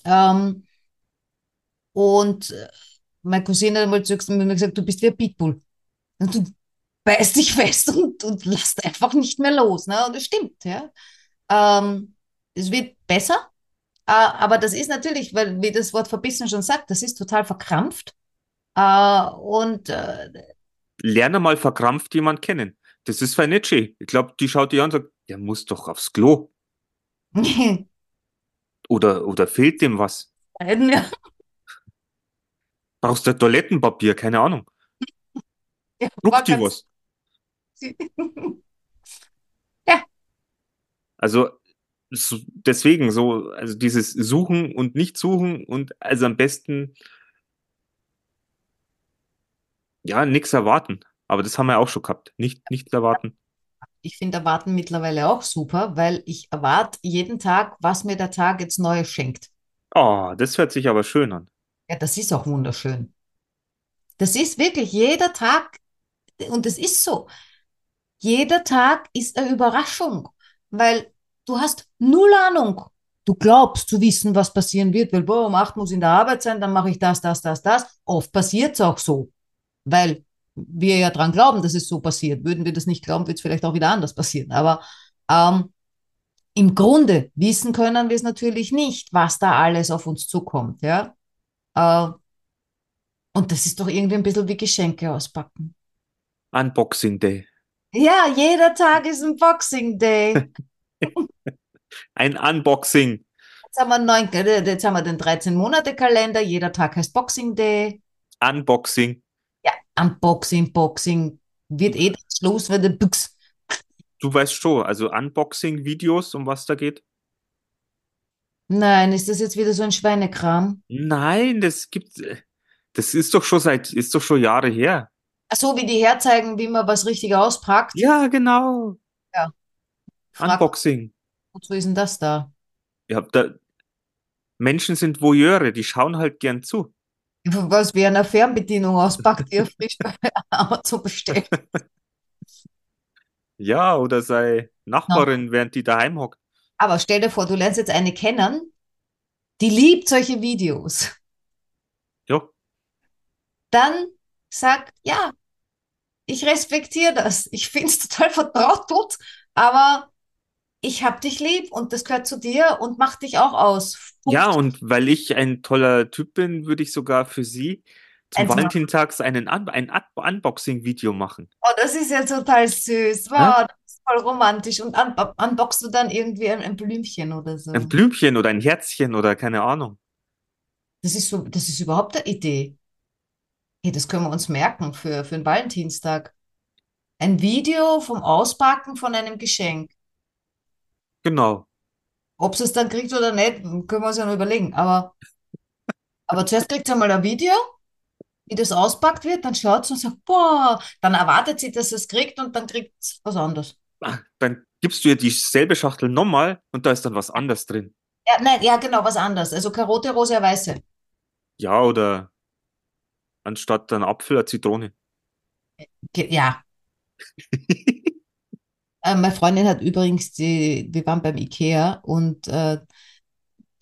Ähm, und äh, meine Cousine hat mal zu mir gesagt, du bist wie ein Pitbull. Und du beißt dich [LAUGHS] fest und, und lässt einfach nicht mehr los. Ne? Und das stimmt, ja. Ähm, es wird besser, äh, aber das ist natürlich, weil, wie das Wort verbissen schon sagt, das ist total verkrampft. Äh, und äh, Lerne mal verkrampft jemand kennen. Das ist Nietzsche. Ich glaube, die schaut dir an und sagt, der muss doch aufs Klo. [LAUGHS] Oder, oder fehlt dem was? ja, Brauchst du Toilettenpapier? Keine Ahnung. [LAUGHS] war Druckt die ganz- was? [LAUGHS] Ja. Also so, deswegen so, also dieses Suchen und nicht suchen und also am besten ja nichts erwarten. Aber das haben wir auch schon gehabt. Nicht nichts erwarten. Ich finde Erwarten mittlerweile auch super, weil ich erwarte jeden Tag, was mir der Tag jetzt Neues schenkt. Oh, das hört sich aber schön an. Ja, das ist auch wunderschön. Das ist wirklich jeder Tag, und es ist so, jeder Tag ist eine Überraschung, weil du hast null Ahnung. Du glaubst zu wissen, was passieren wird, weil boah, um acht muss ich in der Arbeit sein, dann mache ich das, das, das, das. Oft passiert es auch so, weil wir ja dran glauben, dass es so passiert. Würden wir das nicht glauben, wird es vielleicht auch wieder anders passieren. Aber ähm, im Grunde wissen können wir es natürlich nicht, was da alles auf uns zukommt, ja. Äh, und das ist doch irgendwie ein bisschen wie Geschenke auspacken. Unboxing Day. Ja, jeder Tag ist ein Boxing Day. [LAUGHS] Ein Unboxing. Jetzt haben wir, neun, äh, jetzt haben wir den 13-Monate-Kalender, jeder Tag heißt Boxing Day. Unboxing. Ja, Unboxing, Boxing, wird eh das los, wenn der Büchs. Du weißt schon, also Unboxing-Videos, um was da geht? Nein, ist das jetzt wieder so ein Schweinekram? Nein, das gibt, das ist doch schon seit, ist doch schon Jahre her. Ach so, wie die herzeigen, wie man was richtig auspackt. Ja, genau. Frag, Unboxing. wozu ist denn das da? Ja, da, Menschen sind Voyeure, die schauen halt gern zu. Was wie eine Fernbedienung auspackt, er frisch bei Amazon [LAUGHS] bestellt. Ja, oder sei Nachbarin, während die daheim hockt. Aber stell dir vor, du lernst jetzt eine kennen, die liebt solche Videos. Ja, Dann sag, ja, ich respektiere das. Ich finde es total vertrottelt, aber ich hab dich lieb und das gehört zu dir und macht dich auch aus. Punkt. ja, und weil ich ein toller Typ bin, würde ich sogar für sie zum Eins machen. Valentinstags einen Un ein Un Unboxing-Video machen. Oh, das ist ja total süß. Wow, Ja. das ist voll romantisch. Und un unboxst du dann irgendwie ein, ein Blümchen oder so. Ein Blümchen oder ein Herzchen oder keine Ahnung. Das ist so, das ist überhaupt eine Idee. Hey, das können wir uns merken für, für den Valentinstag. Ein Video vom Auspacken von einem Geschenk. Genau. Ob sie es dann kriegt oder nicht, können wir uns ja noch überlegen. Aber, aber zuerst kriegt sie einmal ein Video, wie das auspackt wird, dann schaut sie und sagt, boah, dann erwartet sie, dass sie es kriegt und dann kriegt sie was anderes. Ah, Dann gibst du ihr dieselbe Schachtel nochmal und da ist dann was anderes drin. Ja, nein, ja, genau, was anderes. Also Karotte, rosa, weiße. Ja, oder anstatt ein Apfel eine Zitrone. Ja, [LAUGHS] Äh, meine Freundin hat übrigens, die, wir waren beim Ikea und äh,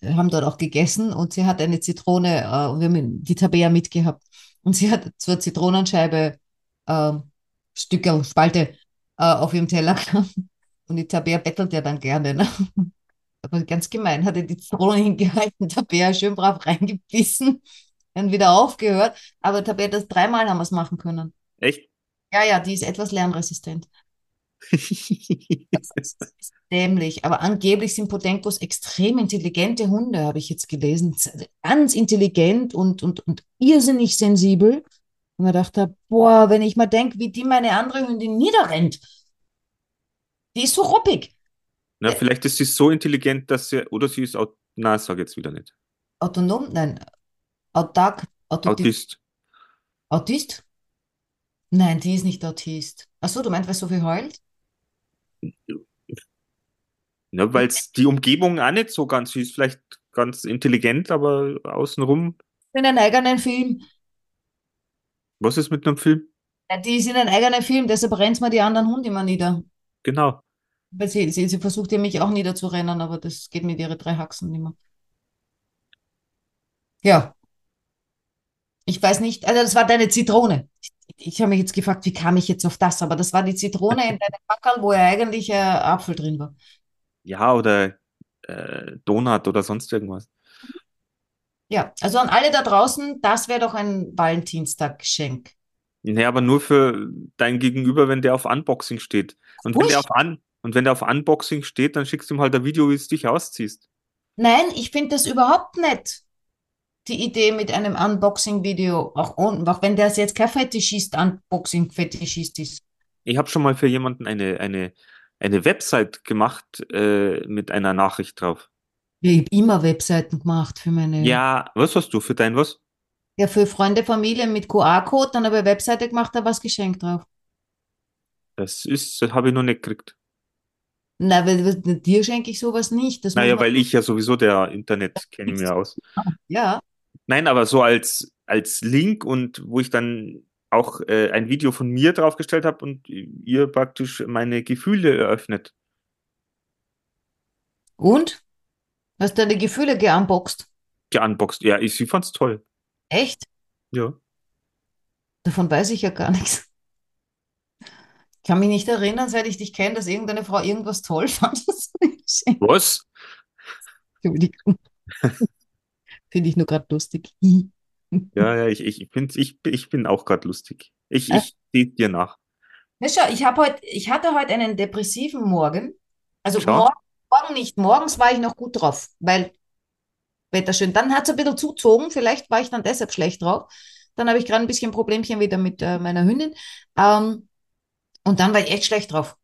haben dort auch gegessen und sie hat eine Zitrone, äh, und wir haben die Tabea mitgehabt. Und sie hat zur Zitronenscheibe äh, Stückel, Spalte äh, auf ihrem Teller gehabt. Und die Tabea bettelt ja dann gerne. Ne? [LAUGHS] Aber ganz gemein, hat er die Zitrone [LAUGHS] hingehalten, Tabea schön brav reingebissen, dann wieder aufgehört. Aber Tabea, das dreimal haben wir es machen können. Echt? Ja, ja, die ist etwas lernresistent. Das ist dämlich. Aber angeblich sind Podenkos extrem intelligente Hunde, habe ich jetzt gelesen. Ganz intelligent und, und, und irrsinnig sensibel. Und man dachte, boah, wenn ich mal denke, wie die meine andere Hündin niederrennt. Die ist so ruppig. Na, vielleicht ist sie so intelligent, dass sie, oder sie ist, aut na, sag jetzt wieder nicht. Autonom, nein, autark, Autist. Autist? Nein, die ist nicht Autist. Ach so, du meinst, weil so viel heult? Ne, weil die Umgebung auch nicht so ganz, sie ist vielleicht ganz intelligent, aber außenrum, In einem eigenen Film. was ist mit einem Film? Ja, die ist in einem eigenen Film, deshalb rennt man die anderen Hunde immer nieder. Genau. Weil sie, sie, sie versucht ja mich auch niederzurennen, aber das geht mit ihren drei Haxen nicht mehr. Ja, ich weiß nicht, also das war deine Zitrone. Ich, ich habe mich jetzt gefragt, wie kam ich jetzt auf das? Aber das war die Zitrone in deinem Backerl, wo ja eigentlich äh, Apfel drin war. Ja, oder äh, Donut oder sonst irgendwas. Ja, also an alle da draußen, das wäre doch ein Valentinstag-Geschenk. Nee, aber nur für dein Gegenüber, wenn der auf Unboxing steht. Und wenn der auf, Un und wenn der auf Unboxing steht, dann schickst du ihm halt ein Video, wie du dich ausziehst. Nein, ich finde das überhaupt nicht. Die Idee mit einem Unboxing-Video, auch, auch wenn das jetzt kein Fetischist, Unboxing-Fetischist ist. Ich habe schon mal für jemanden eine, eine, eine Website gemacht äh, mit einer Nachricht drauf. Ich habe immer Webseiten gemacht für meine, Ja, was hast du für dein was? ja, für Freunde, Familie mit QR-Code, dann habe ich eine Webseite gemacht, da war das Geschenk drauf. Das ist, das habe ich noch nicht gekriegt. Na, weil, weil- dir schenke ich sowas nicht. Naja, weil ich ja sowieso der Internet kenne ich mir aus. ja, Nein, aber so als, als Link und wo ich dann auch äh, ein Video von mir draufgestellt habe und ihr praktisch meine Gefühle eröffnet. und? Hast du deine Gefühle geunboxed? Geunboxed. Ja, ich, sie fand's toll. Echt? Ja. Davon weiß ich ja gar nichts. Ich kann mich nicht erinnern, seit ich dich kenne, dass irgendeine Frau irgendwas toll [LAUGHS] fand. Was? Entschuldigung. Finde ich nur gerade lustig. [LAUGHS] Ja, ja, ich, ich, find's, ich, ich bin auch gerade lustig. Ich, Äh? ich sehe dir nach. Ja, schau, ich habe heute, ich hatte heute einen depressiven Morgen. Also morgen, morgen nicht. Morgens war ich noch gut drauf, weil Wetter schön. Dann hat es ein bisschen zuzogen. Vielleicht war ich dann deshalb schlecht drauf. Dann habe ich gerade ein bisschen Problemchen wieder mit äh, meiner Hündin. Ähm, und dann war ich echt schlecht drauf.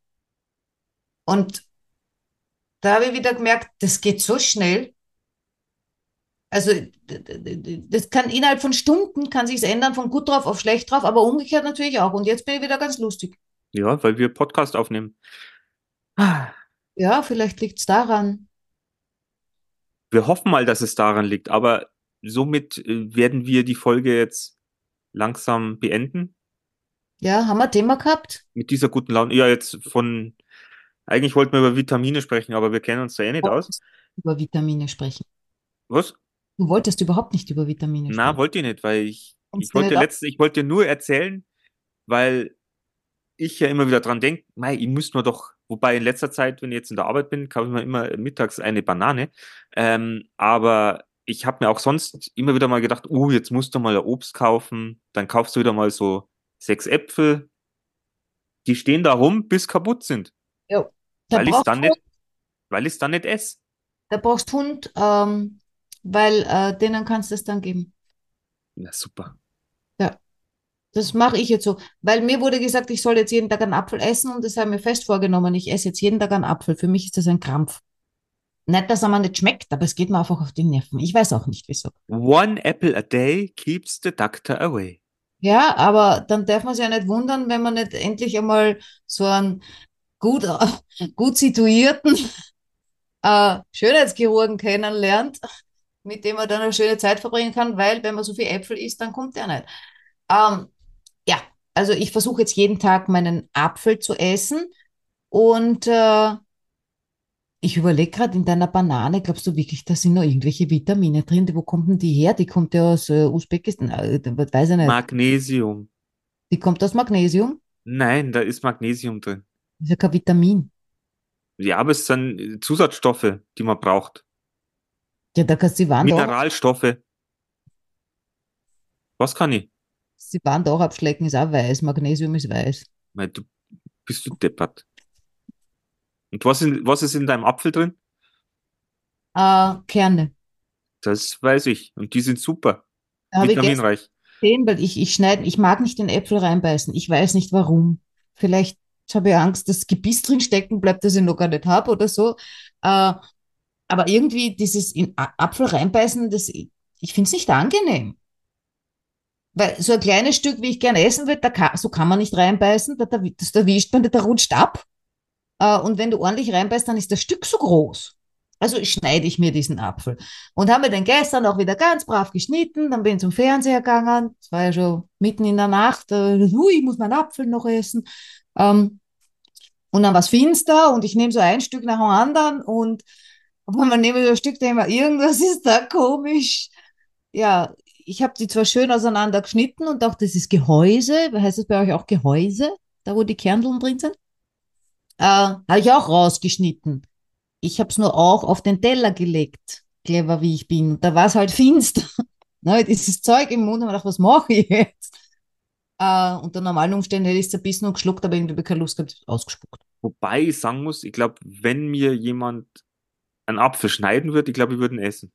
Und da habe ich wieder gemerkt, das geht so schnell. Also das kann innerhalb von Stunden kann sich's ändern von gut drauf auf schlecht drauf, aber umgekehrt natürlich auch. Und jetzt bin ich wieder ganz lustig. Ja, weil wir Podcast aufnehmen. Ja, vielleicht liegt's daran. Wir hoffen mal, dass es daran liegt, aber somit äh, werden wir die Folge jetzt langsam beenden. Ja, haben wir ein Thema gehabt? Mit dieser guten Laune. Ja, jetzt von, eigentlich wollten wir über Vitamine sprechen, aber wir kennen uns da eh nicht aus. Über Vitamine sprechen. Was? Du wolltest überhaupt nicht über Vitamine Na, sprechen. wollte ich nicht, weil ich, ich du wollte letzte, ich wollte nur erzählen, weil ich ja immer wieder dran denke, mei, ich müsste mir doch, wobei in letzter Zeit, wenn ich jetzt in der Arbeit bin, kaufe ich mir immer mittags eine Banane. Ähm, aber ich habe mir auch sonst immer wieder mal gedacht, uh, jetzt musst du mal Obst kaufen, dann kaufst du wieder mal so sechs Äpfel. Die stehen da rum, bis kaputt sind, Da weil ich es dann nicht, weil ich es dann nicht esse. da brauchst Hund, ähm, weil äh, denen kannst du es dann geben. Na super. Das mache ich jetzt so, weil mir wurde gesagt, ich soll jetzt jeden Tag einen Apfel essen und das habe ich mir fest vorgenommen. Ich esse jetzt jeden Tag einen Apfel. Für mich ist das ein Krampf. Nicht, dass er mir nicht schmeckt, aber es geht mir einfach auf die Nerven. Ich weiß auch nicht, wieso. One apple a day keeps the doctor away. Ja, aber dann darf man sich ja nicht wundern, wenn man nicht endlich einmal so einen gut, [LAUGHS] gut situierten äh, Schönheitschirurgen kennenlernt, mit dem man dann eine schöne Zeit verbringen kann, weil wenn man so viel Äpfel isst, dann kommt der nicht. Ähm, ja, also ich versuche jetzt jeden Tag meinen Apfel zu essen und äh, ich überlege gerade in deiner Banane, glaubst du wirklich, da sind noch irgendwelche Vitamine drin? Wo kommt denn die her? Die kommt ja aus äh, Usbekistan, äh, weiß ich nicht. Magnesium. Die kommt aus Magnesium. Nein, da ist Magnesium drin. Das ist ja kein Vitamin. Ja, aber es sind Zusatzstoffe, die man braucht. Ja, da kannst du, sie waren doch, Mineralstoffe. Was kann ich? sie waren doch abschlecken, ist auch weiß. Magnesium ist weiß. Weil du bist du deppert. Und was, in, was ist in deinem Apfel drin? Äh, Kerne. Das weiß ich. Und die sind super. Da ich Vitaminreich. gesehen, weil ich, ich schneide, ich mag nicht den Äpfel reinbeißen. Ich weiß nicht warum. Vielleicht habe ich Angst, dass Gebiss drin stecken bleibt, das ich noch gar nicht habe oder so. Äh, aber irgendwie dieses in Apfel reinbeißen, das, ich finde es nicht angenehm. Weil so ein kleines Stück, wie ich gerne essen würde, so kann man nicht reinbeißen, da, da, das erwischt man, da rutscht ab. Äh, und wenn du ordentlich reinbeißt, dann ist das Stück so groß. Also schneide ich mir diesen Apfel. Und haben wir den gestern auch wieder ganz brav geschnitten. Dann bin ich zum Fernseher gegangen. Es war ja schon mitten in der Nacht. Äh, ui, ich muss meinen Apfel noch essen. Ähm, Und dann war es finster und ich nehme so ein Stück nach dem anderen und auf einmal nehme ein Stück, mir, irgendwas ist da komisch. Ja, ich habe die zwar schön auseinander geschnitten und dachte, das ist Gehäuse. Heißt das bei euch auch Gehäuse? Da, wo die Kerneln drin sind? Äh, habe ich auch rausgeschnitten. Ich habe es nur auch auf den Teller gelegt, clever wie ich bin. Da war es halt finster. [LAUGHS] ne, dieses Zeug im Mund und ich dachte, was mache ich jetzt? Äh, unter normalen Umständen hätte ich es zerbissen und geschluckt, aber irgendwie keine Lust gehabt, ausgespuckt. Wobei ich sagen muss, ich glaube, wenn mir jemand einen Apfel schneiden würde, ich glaube, ich würde ihn essen.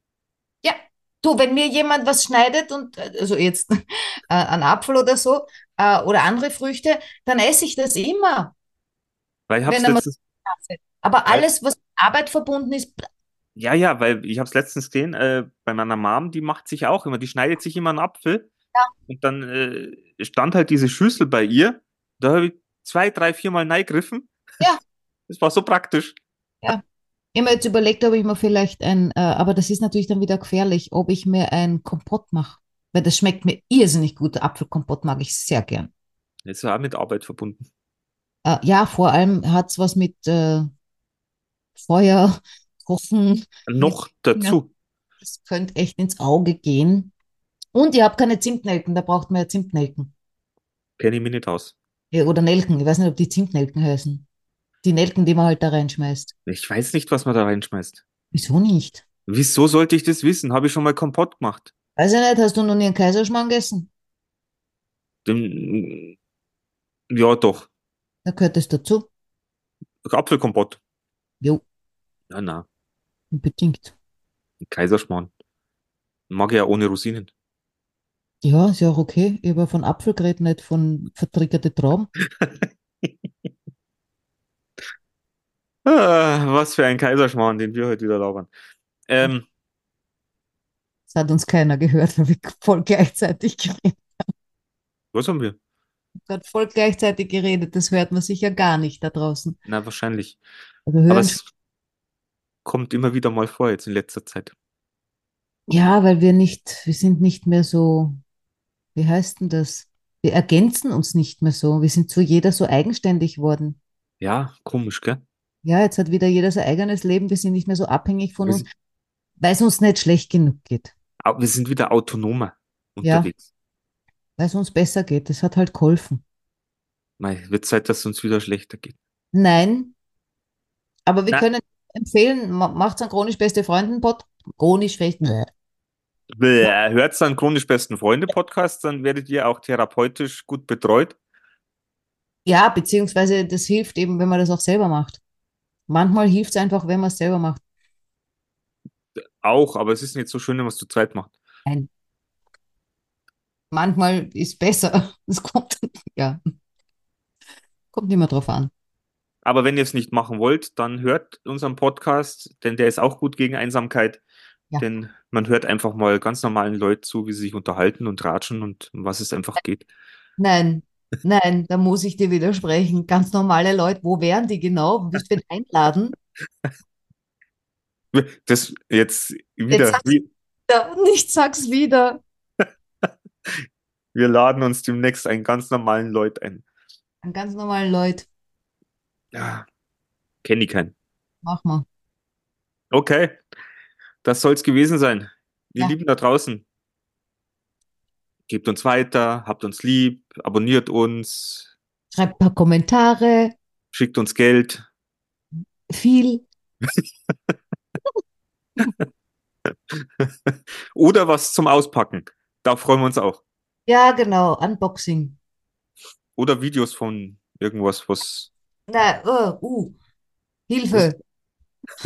Ja, du, wenn mir jemand was schneidet und, also jetzt [LAUGHS] äh, einen Apfel oder so, äh, oder andere Früchte, dann esse ich das immer. Weil ich hab's letztens, Aber alles, was mit Arbeit verbunden ist, ja, ja, weil ich habe es letztens gesehen, äh, bei meiner Mom, die macht sich auch immer, die schneidet sich immer einen Apfel Ja. und dann äh, stand halt diese Schüssel bei ihr, da habe ich zwei, drei, viermal reingegriffen. Ja. [LAUGHS] Das war so praktisch. Immer jetzt überlegt, ob ich mir vielleicht ein, äh, aber das ist natürlich dann wieder gefährlich, ob ich mir ein Kompott mache. Weil das schmeckt mir irrsinnig gut. Apfelkompott mag ich sehr gern. Das ist ja auch mit Arbeit verbunden. Äh, ja, vor allem hat es was mit äh, Feuer, Kochen. Noch dazu. Das könnte echt ins Auge gehen. Und ihr habt keine Zimtnelken, da braucht man ja Zimtnelken. Kenne ich mich nicht aus. Ja, oder Nelken, ich weiß nicht, ob die Zimtnelken heißen. Die Nelken, die man halt da reinschmeißt. Ich weiß nicht, was man da reinschmeißt. Wieso nicht? Wieso sollte ich das wissen? Habe ich schon mal Kompott gemacht. Weiß ich nicht, hast du noch nie einen Kaiserschmarrn gegessen? Den, ja, doch. Da gehört das dazu. Apfelkompott. Jo, Ja, na. unbedingt. Kaiserschmarrn. Mag ich ja ohne Rosinen. Ja, ist ja auch okay. Ich habe von Apfel geredet, nicht von vertriggerte Trauben. [LAUGHS] Ah, was für ein Kaiserschmarrn, den wir heute wieder labern. Ähm, Das hat uns keiner gehört, weil wir voll gleichzeitig geredet was haben wir? haben. voll gleichzeitig geredet. Das hört man sicher gar nicht da draußen. Na, wahrscheinlich. Also Aber es kommt immer wieder mal vor jetzt in letzter Zeit. ja, weil wir nicht, wir sind nicht mehr so, wie heißt denn das? Wir ergänzen uns nicht mehr so. Wir sind so jeder so eigenständig worden. Ja, komisch, gell? Ja, jetzt hat wieder jeder sein eigenes Leben. Wir sind nicht mehr so abhängig von Wir uns, weil es uns nicht schlecht genug geht. Wir sind wieder autonomer Ja. unterwegs. Weil es uns besser geht. Das hat halt geholfen. Mei, wird Zeit, dass es uns wieder schlechter geht. Nein, aber wir Na. können empfehlen, ma- macht's einen chronisch beste Freunden Pod, chronisch fest. Bäh, Hört's dann chronisch besten Freunde Podcast, dann werdet ihr auch therapeutisch gut betreut. Ja, beziehungsweise das hilft eben, wenn man das auch selber macht. Manchmal hilft es einfach, wenn man es selber macht. Auch, aber es ist nicht so schön, wenn man es zu zweit macht. Nein. Manchmal ist besser. [LAUGHS] Es kommt, ja. Kommt immer drauf an. Aber wenn ihr es nicht machen wollt, dann hört unseren Podcast, denn der ist auch gut gegen Einsamkeit. Ja. Denn man hört einfach mal ganz normalen Leuten zu, wie sie sich unterhalten und ratschen und um was es einfach geht. Nein, nein, da muss ich dir widersprechen. Ganz normale Leute, wo wären die genau? Willst du wen einladen? Das jetzt wieder, sag's- wie, Ja, nicht sag's wieder. [LAUGHS] wir laden uns demnächst einen ganz normalen Leut ein. An ganz normalen Leute. Ja, kenne ich keinen. Mach mal. Okay, das soll's gewesen sein. Ihr Ja. Lieben da draußen, gebt uns weiter, habt uns lieb, abonniert uns, Schreibt ein paar Kommentare. schickt uns Geld. Viel. [LAUGHS] Oder was zum Auspacken. Da freuen wir uns auch. Ja, genau. Unboxing. Oder Videos von irgendwas, was Na, uh, uh. Hilfe. [LAUGHS]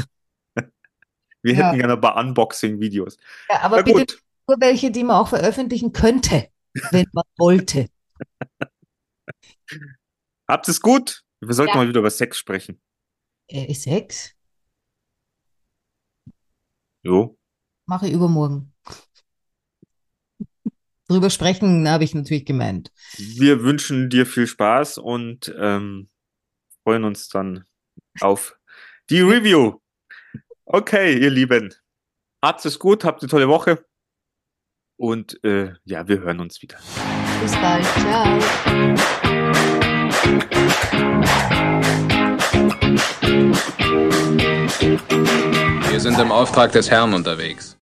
wir Ja. hätten gerne ein paar Unboxing-Videos. Ja, aber Na bitte gut, nur welche, die man auch veröffentlichen könnte, wenn man wollte. Habt es gut. Wir sollten Ja. mal wieder über Sex sprechen. Äh, Sex? Jo. Mache ich übermorgen. Drüber sprechen habe ich natürlich gemeint. Wir wünschen dir viel Spaß und ähm, freuen uns dann auf die Review. Okay, ihr Lieben. Habt es gut, habt eine tolle Woche. Und äh, ja, wir hören uns wieder. Bis bald. Ciao. Wir sind im Auftrag des Herrn unterwegs.